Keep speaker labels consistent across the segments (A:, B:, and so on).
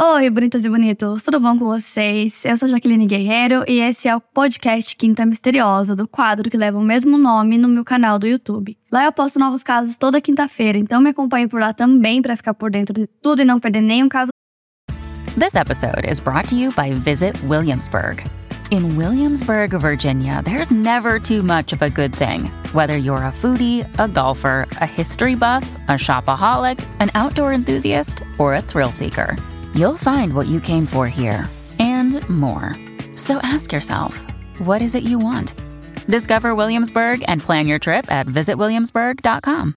A: Oi, bonitas e bonitos, tudo bom com vocês? Eu sou Jaqueline Guerreiro e esse é o podcast Quinta Misteriosa, do quadro que leva o mesmo nome no meu canal do YouTube. Lá eu posto novos casos toda quinta-feira, então me acompanhe por lá também para ficar por dentro de tudo e não perder nenhum caso.
B: This episode is brought to you by Visit Williamsburg. In Williamsburg, Virginia, there's never too much of a good thing. Whether you're a foodie, a golfer, a history buff, a shopaholic, an outdoor enthusiast, or a thrill seeker. You'll find what you came for here and more. So ask yourself, what is it you want? Discover Williamsburg and plan your trip at visitwilliamsburg.com.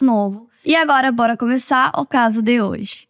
A: Novo. E agora, bora começar o caso de hoje.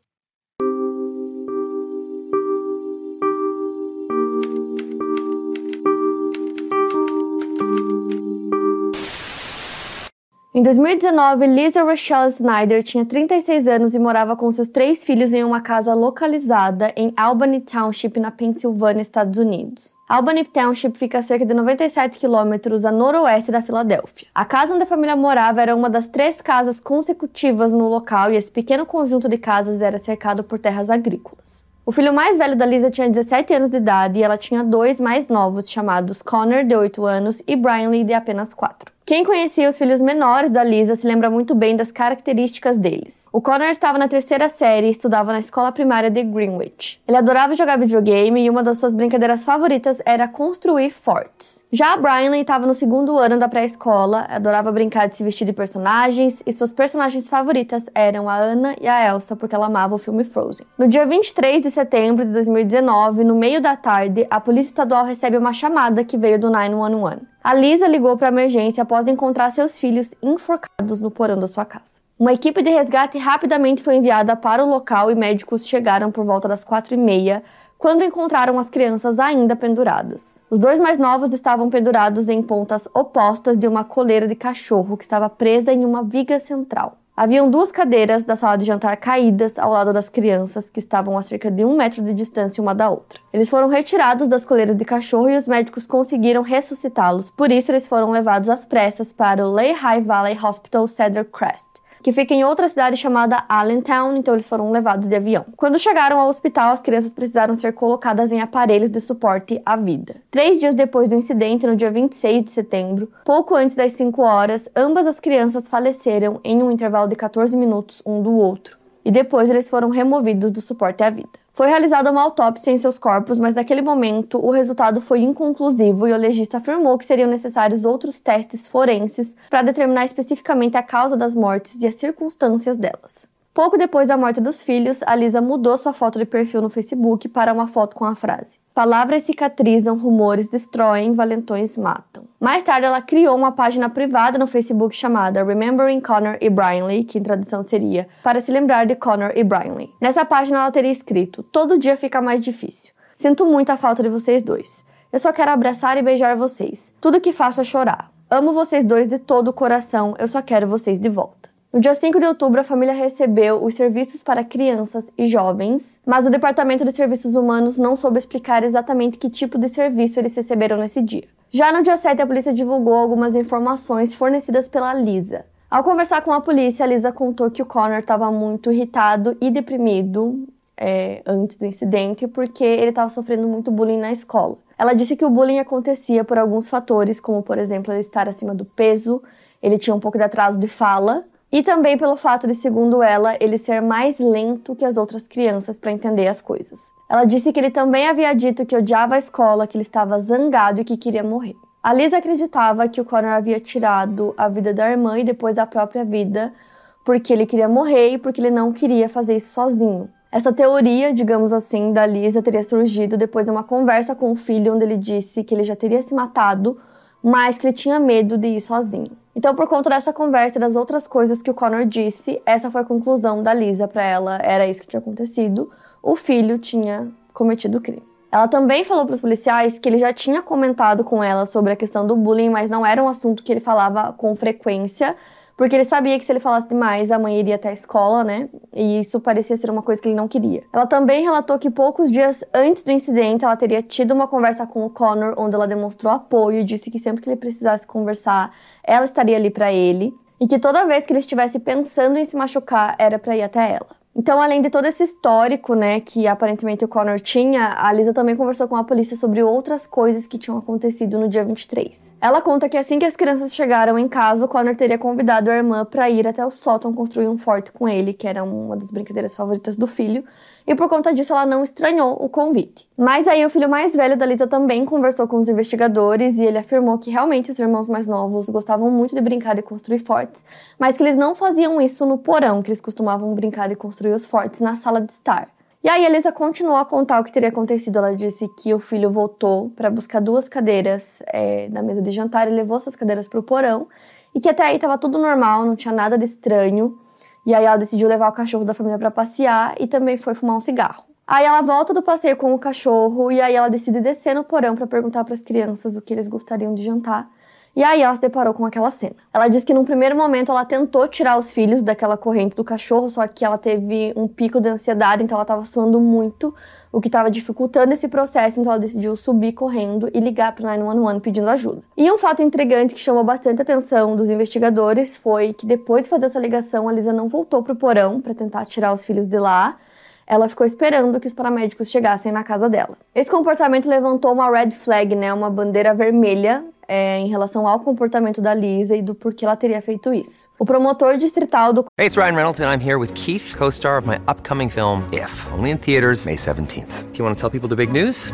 A: Em 2019, Lisa Rochelle Snyder tinha 36 anos e morava com seus três filhos em uma casa localizada em Albany Township, na Pensilvânia, Estados Unidos. Albany Township fica a cerca de 97 quilômetros a noroeste da Filadélfia. A casa onde a família morava era uma das três casas consecutivas no local e esse pequeno conjunto de casas era cercado por terras agrícolas. O filho mais velho da Lisa tinha 17 anos de idade e ela tinha dois mais novos, chamados Connor, de 8 anos, e Brianley, de apenas 4. Quem conhecia os filhos menores da Lisa se lembra muito bem das características deles. O Connor estava na terceira série e estudava na escola primária de Greenwich. Ele adorava jogar videogame e uma das suas brincadeiras favoritas era construir fortes. Já a Brianley estava no segundo ano da pré-escola, adorava brincar de se vestir de personagens e suas personagens favoritas eram a Anna e a Elsa porque ela amava o filme Frozen. No dia 23 de setembro de 2019, no meio da tarde, a Polícia Estadual recebe uma chamada que veio do 911. A Lisa ligou para a emergência após encontrar seus filhos enforcados no porão da sua casa. Uma equipe de resgate rapidamente foi enviada para o local e médicos chegaram por volta das quatro e meia, quando encontraram as crianças ainda penduradas. Os dois mais novos estavam pendurados em pontas opostas de uma coleira de cachorro que estava presa em uma viga central. Haviam duas cadeiras da sala de jantar caídas ao lado das crianças, que estavam a cerca de um metro de distância uma da outra. Eles foram retirados das coleiras de cachorro e os médicos conseguiram ressuscitá-los, por isso eles foram levados às pressas para o Lehigh Valley Hospital Cedar Crest que fica em outra cidade chamada Allentown, então eles foram levados de avião. Quando chegaram ao hospital, as crianças precisaram ser colocadas em aparelhos de suporte à vida. Três dias depois do incidente, no dia 26 de setembro, pouco antes das 5 horas, ambas as crianças faleceram em um intervalo de 14 minutos um do outro, e depois eles foram removidos do suporte à vida. Foi realizada uma autópsia em seus corpos, mas naquele momento o resultado foi inconclusivo e o legista afirmou que seriam necessários outros testes forenses para determinar especificamente a causa das mortes e as circunstâncias delas. Pouco depois da morte dos filhos, a Lisa mudou sua foto de perfil no Facebook para uma foto com a frase: Palavras cicatrizam, rumores destroem, valentões matam. Mais tarde, ela criou uma página privada no Facebook chamada Remembering Connor e Brianley, que em tradução seria Para se lembrar de Connor e Brianley. Nessa página, ela teria escrito: Todo dia fica mais difícil. Sinto muito a falta de vocês dois. Eu só quero abraçar e beijar vocês. Tudo que faço é chorar. Amo vocês dois de todo o coração. Eu só quero vocês de volta. No dia 5 de outubro, a família recebeu os serviços para crianças e jovens, mas o Departamento de Serviços Humanos não soube explicar exatamente que tipo de serviço eles receberam nesse dia. Já no dia 7, a polícia divulgou algumas informações fornecidas pela Lisa. Ao conversar com a polícia, a Lisa contou que o Connor estava muito irritado e deprimido é, antes do incidente porque ele estava sofrendo muito bullying na escola. Ela disse que o bullying acontecia por alguns fatores, como por exemplo ele estar acima do peso, ele tinha um pouco de atraso de fala e também pelo fato de, segundo ela, ele ser mais lento que as outras crianças para entender as coisas. Ela disse que ele também havia dito que odiava a escola, que ele estava zangado e que queria morrer. A Lisa acreditava que o Connor havia tirado a vida da irmã e depois a própria vida porque ele queria morrer e porque ele não queria fazer isso sozinho. Essa teoria, digamos assim, da Lisa teria surgido depois de uma conversa com o filho onde ele disse que ele já teria se matado mas que ele tinha medo de ir sozinho. Então, por conta dessa conversa e das outras coisas que o Connor disse, essa foi a conclusão da Lisa para ela, era isso que tinha acontecido. O filho tinha cometido o crime. Ela também falou para os policiais que ele já tinha comentado com ela sobre a questão do bullying, mas não era um assunto que ele falava com frequência, porque ele sabia que se ele falasse demais, a mãe iria até a escola, né? E isso parecia ser uma coisa que ele não queria. Ela também relatou que poucos dias antes do incidente, ela teria tido uma conversa com o Connor, onde ela demonstrou apoio e disse que sempre que ele precisasse conversar, ela estaria ali para ele, e que toda vez que ele estivesse pensando em se machucar, era para ir até ela. Então, além de todo esse histórico, né, que aparentemente o Connor tinha, a Lisa também conversou com a polícia sobre outras coisas que tinham acontecido no dia 23. Ela conta que assim que as crianças chegaram em casa, o Connor teria convidado a irmã para ir até o sótão construir um forte com ele, que era uma das brincadeiras favoritas do filho, e por conta disso ela não estranhou o convite. Mas aí o filho mais velho da Lisa também conversou com os investigadores e ele afirmou que realmente os irmãos mais novos gostavam muito de brincar e construir fortes, mas que eles não faziam isso no porão, que eles costumavam brincar e construir os fortes na sala de estar. E aí a Lisa continuou a contar o que teria acontecido. Ela disse que o filho voltou para buscar duas cadeiras é, da mesa de jantar e levou essas cadeiras para o porão e que até aí estava tudo normal, não tinha nada de estranho. E aí ela decidiu levar o cachorro da família para passear e também foi fumar um cigarro. Aí ela volta do passeio com o cachorro e aí ela decide descer no porão para perguntar para as crianças o que eles gostariam de jantar. E aí ela se deparou com aquela cena. Ela diz que num primeiro momento ela tentou tirar os filhos daquela corrente do cachorro, só que ela teve um pico de ansiedade, então ela estava suando muito, o que estava dificultando esse processo, então ela decidiu subir correndo e ligar para o 911 pedindo ajuda. E um fato intrigante que chamou bastante atenção dos investigadores foi que depois de fazer essa ligação, a Lisa não voltou pro porão para tentar tirar os filhos de lá ela ficou esperando que os paramédicos chegassem na casa dela. Esse comportamento levantou uma red flag, né, uma bandeira vermelha é, em relação ao comportamento da Lisa e do porquê ela teria feito isso. O promotor distrital do
C: Hey, it's Ryan Reynolds and I'm here with Keith, co-star of my upcoming film If, only in theaters May 17th. Do you want to tell people the big news?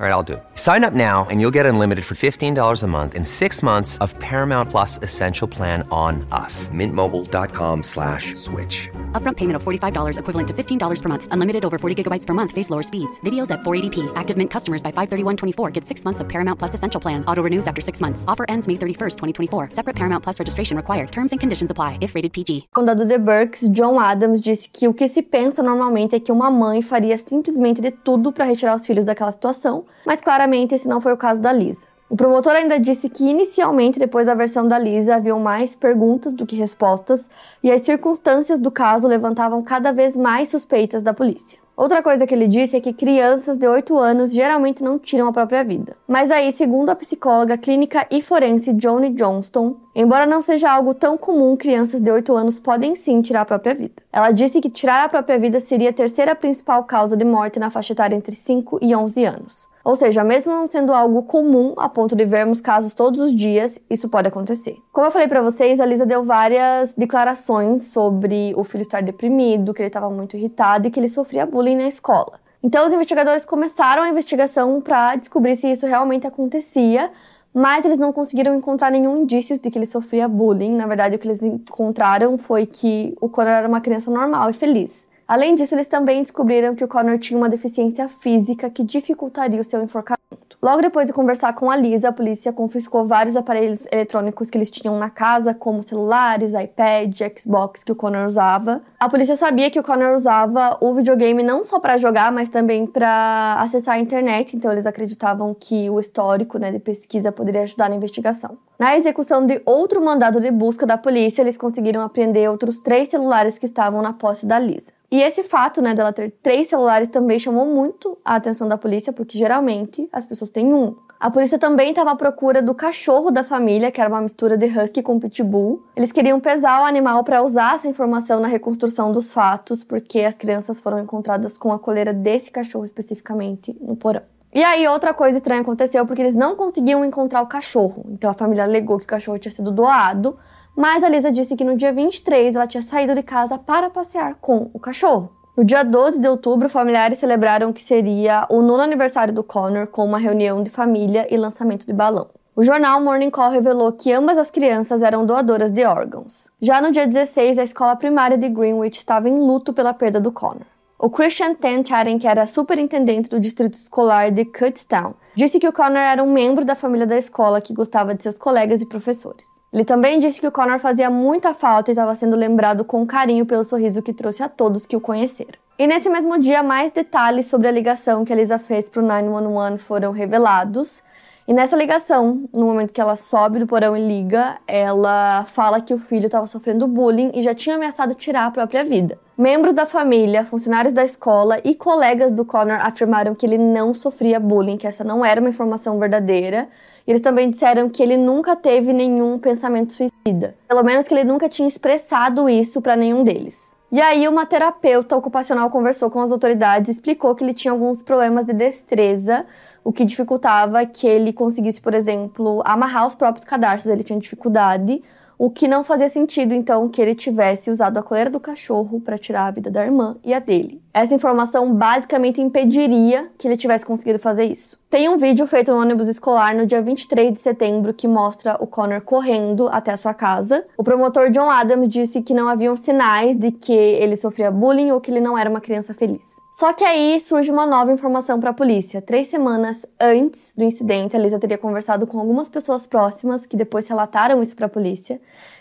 C: All right, I'll do it. Sign up now and you'll get unlimited for $15 a month in six months of Paramount Plus Essential Plan on us. Mintmobile.com slash switch.
D: Upfront payment of $45 equivalent to $15 per month. Unlimited over 40 gigabytes per month. Face lower speeds. Videos at 480p. Active Mint customers by 531.24 get six months of Paramount Plus Essential Plan. Auto renews after six months. Offer ends May 31st, 2024. Separate Paramount Plus registration required. Terms and conditions apply if rated PG.
A: Condado de Berks, John Adams disse que o que se pensa normalmente é que uma mãe faria simplesmente de tudo para retirar os filhos daquela situação mas claramente esse não foi o caso da Lisa. O promotor ainda disse que inicialmente, depois da versão da Lisa, haviam mais perguntas do que respostas e as circunstâncias do caso levantavam cada vez mais suspeitas da polícia. Outra coisa que ele disse é que crianças de 8 anos geralmente não tiram a própria vida. Mas aí, segundo a psicóloga clínica e forense Johnny Johnston, embora não seja algo tão comum, crianças de 8 anos podem sim tirar a própria vida. Ela disse que tirar a própria vida seria a terceira principal causa de morte na faixa etária entre 5 e 11 anos. Ou seja, mesmo não sendo algo comum a ponto de vermos casos todos os dias, isso pode acontecer. Como eu falei para vocês, a Lisa deu várias declarações sobre o filho estar deprimido, que ele estava muito irritado e que ele sofria bullying na escola. Então, os investigadores começaram a investigação para descobrir se isso realmente acontecia, mas eles não conseguiram encontrar nenhum indício de que ele sofria bullying. Na verdade, o que eles encontraram foi que o Connor era uma criança normal e feliz. Além disso, eles também descobriram que o Connor tinha uma deficiência física que dificultaria o seu enforcamento. Logo depois de conversar com a Lisa, a polícia confiscou vários aparelhos eletrônicos que eles tinham na casa, como celulares, iPad, Xbox que o Connor usava. A polícia sabia que o Connor usava o videogame não só para jogar, mas também para acessar a internet, então eles acreditavam que o histórico né, de pesquisa poderia ajudar na investigação. Na execução de outro mandado de busca da polícia, eles conseguiram apreender outros três celulares que estavam na posse da Lisa. E esse fato, né, dela ter três celulares também chamou muito a atenção da polícia, porque geralmente as pessoas têm um. A polícia também estava à procura do cachorro da família, que era uma mistura de husky com pitbull. Eles queriam pesar o animal para usar essa informação na reconstrução dos fatos, porque as crianças foram encontradas com a coleira desse cachorro especificamente no porão. E aí, outra coisa estranha aconteceu porque eles não conseguiam encontrar o cachorro. Então a família alegou que o cachorro tinha sido doado, mas a Lisa disse que no dia 23 ela tinha saído de casa para passear com o cachorro. No dia 12 de outubro, familiares celebraram que seria o nono aniversário do Connor com uma reunião de família e lançamento de balão. O jornal Morning Call revelou que ambas as crianças eram doadoras de órgãos. Já no dia 16, a escola primária de Greenwich estava em luto pela perda do Connor. O Christian Tancharen, que era superintendente do distrito escolar de Kutztown, disse que o Connor era um membro da família da escola que gostava de seus colegas e professores. Ele também disse que o Connor fazia muita falta e estava sendo lembrado com carinho pelo sorriso que trouxe a todos que o conheceram. E nesse mesmo dia, mais detalhes sobre a ligação que a Lisa fez para o 911 foram revelados. E nessa ligação, no momento que ela sobe do porão e liga, ela fala que o filho estava sofrendo bullying e já tinha ameaçado tirar a própria vida. Membros da família, funcionários da escola e colegas do Connor afirmaram que ele não sofria bullying, que essa não era uma informação verdadeira. Eles também disseram que ele nunca teve nenhum pensamento suicida. Pelo menos que ele nunca tinha expressado isso para nenhum deles. E aí, uma terapeuta ocupacional conversou com as autoridades e explicou que ele tinha alguns problemas de destreza, o que dificultava que ele conseguisse, por exemplo, amarrar os próprios cadarços. Ele tinha dificuldade, o que não fazia sentido, então, que ele tivesse usado a coleira do cachorro para tirar a vida da irmã e a dele. Essa informação basicamente impediria que ele tivesse conseguido fazer isso. Tem um vídeo feito no ônibus escolar no dia 23 de setembro que mostra o Connor correndo até a sua casa. O promotor John Adams disse que não haviam sinais de que ele sofria bullying ou que ele não era uma criança feliz. Só que aí surge uma nova informação para a polícia. Três semanas antes do incidente, a Lisa teria conversado com algumas pessoas próximas que depois relataram isso para a polícia,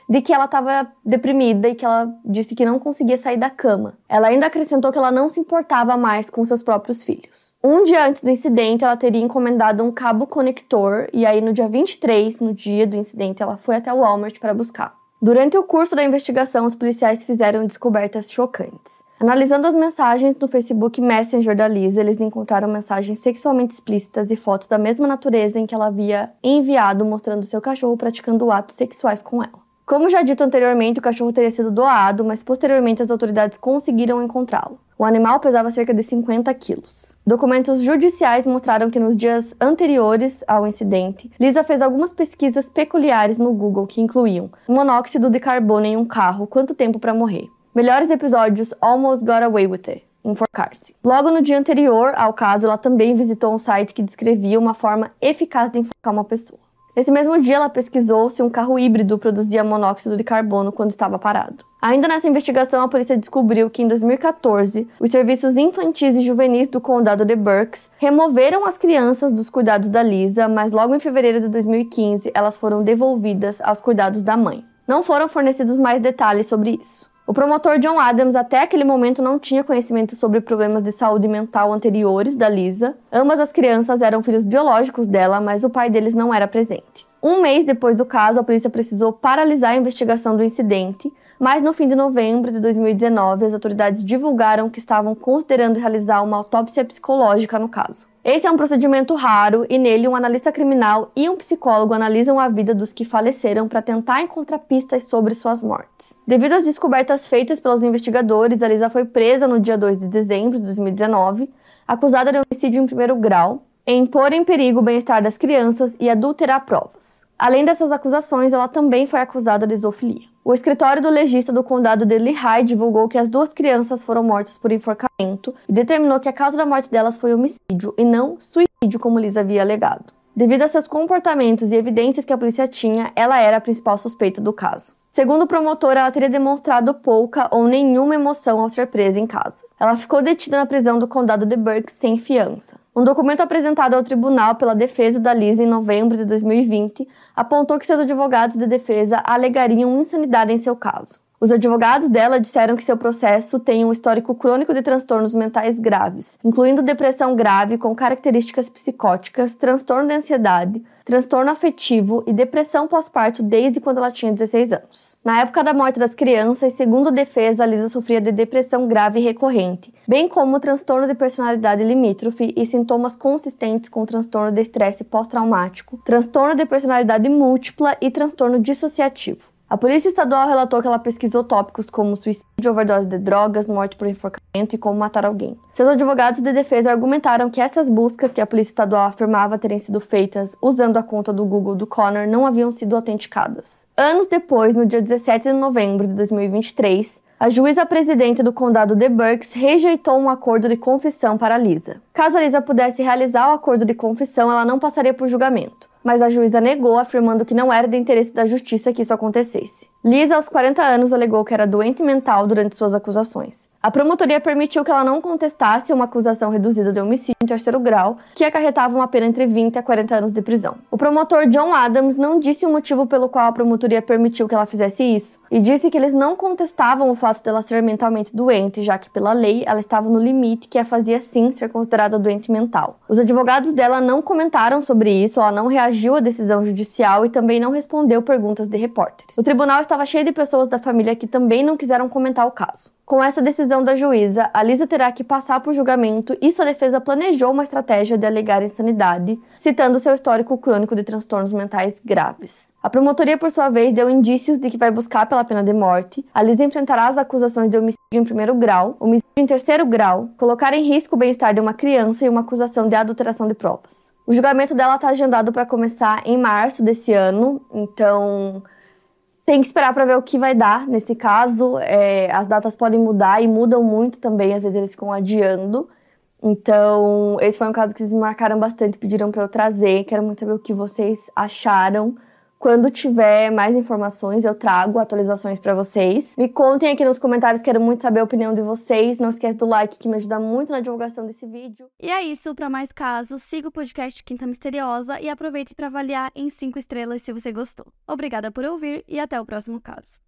A: de que ela estava deprimida e que ela disse que não conseguia sair da cama. Ela ainda acrescentou que ela não se importava mais com seus próprios filhos. Um dia antes do incidente, ela teria encomendado um cabo conector e aí no dia 23, no dia do incidente, ela foi até o Walmart para buscar. Durante o curso da investigação, os policiais fizeram descobertas chocantes. Analisando as mensagens no Facebook Messenger da Lisa, eles encontraram mensagens sexualmente explícitas e fotos da mesma natureza em que ela havia enviado mostrando seu cachorro praticando atos sexuais com ela. Como já dito anteriormente, o cachorro teria sido doado, mas posteriormente as autoridades conseguiram encontrá-lo. O animal pesava cerca de 50 quilos. Documentos judiciais mostraram que nos dias anteriores ao incidente, Lisa fez algumas pesquisas peculiares no Google que incluíam monóxido de carbono em um carro, quanto tempo para morrer, Melhores episódios Almost Got Away With It. Enforcar-se. Logo no dia anterior ao caso, ela também visitou um site que descrevia uma forma eficaz de enforcar uma pessoa. Nesse mesmo dia, ela pesquisou se um carro híbrido produzia monóxido de carbono quando estava parado. Ainda nessa investigação, a polícia descobriu que em 2014, os serviços infantis e juvenis do condado de Berks removeram as crianças dos cuidados da Lisa, mas logo em fevereiro de 2015, elas foram devolvidas aos cuidados da mãe. Não foram fornecidos mais detalhes sobre isso. O promotor John Adams até aquele momento não tinha conhecimento sobre problemas de saúde mental anteriores da Lisa. Ambas as crianças eram filhos biológicos dela, mas o pai deles não era presente. Um mês depois do caso, a polícia precisou paralisar a investigação do incidente, mas no fim de novembro de 2019, as autoridades divulgaram que estavam considerando realizar uma autópsia psicológica no caso. Esse é um procedimento raro e nele um analista criminal e um psicólogo analisam a vida dos que faleceram para tentar encontrar pistas sobre suas mortes. Devido às descobertas feitas pelos investigadores, a Lisa foi presa no dia 2 de dezembro de 2019, acusada de homicídio em primeiro grau, em pôr em perigo o bem-estar das crianças e adulterar provas. Além dessas acusações, ela também foi acusada de zoofilia. O escritório do legista do condado de Lehigh divulgou que as duas crianças foram mortas por enforcamento e determinou que a causa da morte delas foi homicídio e não suicídio, como Liz havia alegado. Devido a seus comportamentos e evidências que a polícia tinha, ela era a principal suspeita do caso. Segundo o promotor, ela teria demonstrado pouca ou nenhuma emoção ao ser presa em casa. Ela ficou detida na prisão do condado de Berks sem fiança. Um documento apresentado ao tribunal pela defesa da Liz em novembro de 2020 apontou que seus advogados de defesa alegariam insanidade em seu caso. Os advogados dela disseram que seu processo tem um histórico crônico de transtornos mentais graves, incluindo depressão grave com características psicóticas, transtorno de ansiedade, transtorno afetivo e depressão pós-parto desde quando ela tinha 16 anos. Na época da morte das crianças, segundo a defesa, Lisa sofria de depressão grave recorrente, bem como transtorno de personalidade limítrofe e sintomas consistentes com transtorno de estresse pós-traumático, transtorno de personalidade múltipla e transtorno dissociativo. A Polícia Estadual relatou que ela pesquisou tópicos como suicídio, overdose de drogas, morte por enforcamento e como matar alguém. Seus advogados de defesa argumentaram que essas buscas que a Polícia Estadual afirmava terem sido feitas usando a conta do Google do Connor não haviam sido autenticadas. Anos depois, no dia 17 de novembro de 2023, a juíza presidente do condado de Berks rejeitou um acordo de confissão para Lisa. Caso a Lisa pudesse realizar o acordo de confissão, ela não passaria por julgamento mas a juíza negou, afirmando que não era de interesse da justiça que isso acontecesse. Lisa, aos 40 anos, alegou que era doente mental durante suas acusações. A promotoria permitiu que ela não contestasse uma acusação reduzida de homicídio em terceiro grau, que acarretava uma pena entre 20 a 40 anos de prisão. O promotor John Adams não disse o motivo pelo qual a promotoria permitiu que ela fizesse isso, e disse que eles não contestavam o fato dela ser mentalmente doente, já que pela lei ela estava no limite que a fazia sim ser considerada doente mental. Os advogados dela não comentaram sobre isso, ela não reagiu à decisão judicial e também não respondeu perguntas de repórteres. O tribunal estava cheio de pessoas da família que também não quiseram comentar o caso. Com essa decisão da juíza, a Lisa terá que passar por julgamento e sua defesa planejou uma estratégia de alegar insanidade, citando seu histórico crônico de transtornos mentais graves. A promotoria, por sua vez, deu indícios de que vai buscar pela pena de morte. A Lisa enfrentará as acusações de homicídio em primeiro grau, homicídio em terceiro grau, colocar em risco o bem-estar de uma criança e uma acusação de adulteração de provas. O julgamento dela está agendado para começar em março desse ano, então tem que esperar para ver o que vai dar nesse caso. É, as datas podem mudar e mudam muito também, às vezes eles ficam adiando. Então, esse foi um caso que vocês me marcaram bastante, pediram para eu trazer. Quero muito saber o que vocês acharam. Quando tiver mais informações, eu trago atualizações para vocês. Me contem aqui nos comentários, quero muito saber a opinião de vocês. Não esquece do like que me ajuda muito na divulgação desse vídeo.
E: E é isso, para mais casos, siga o podcast Quinta Misteriosa e aproveite para avaliar em 5 estrelas se você gostou. Obrigada por ouvir e até o próximo caso.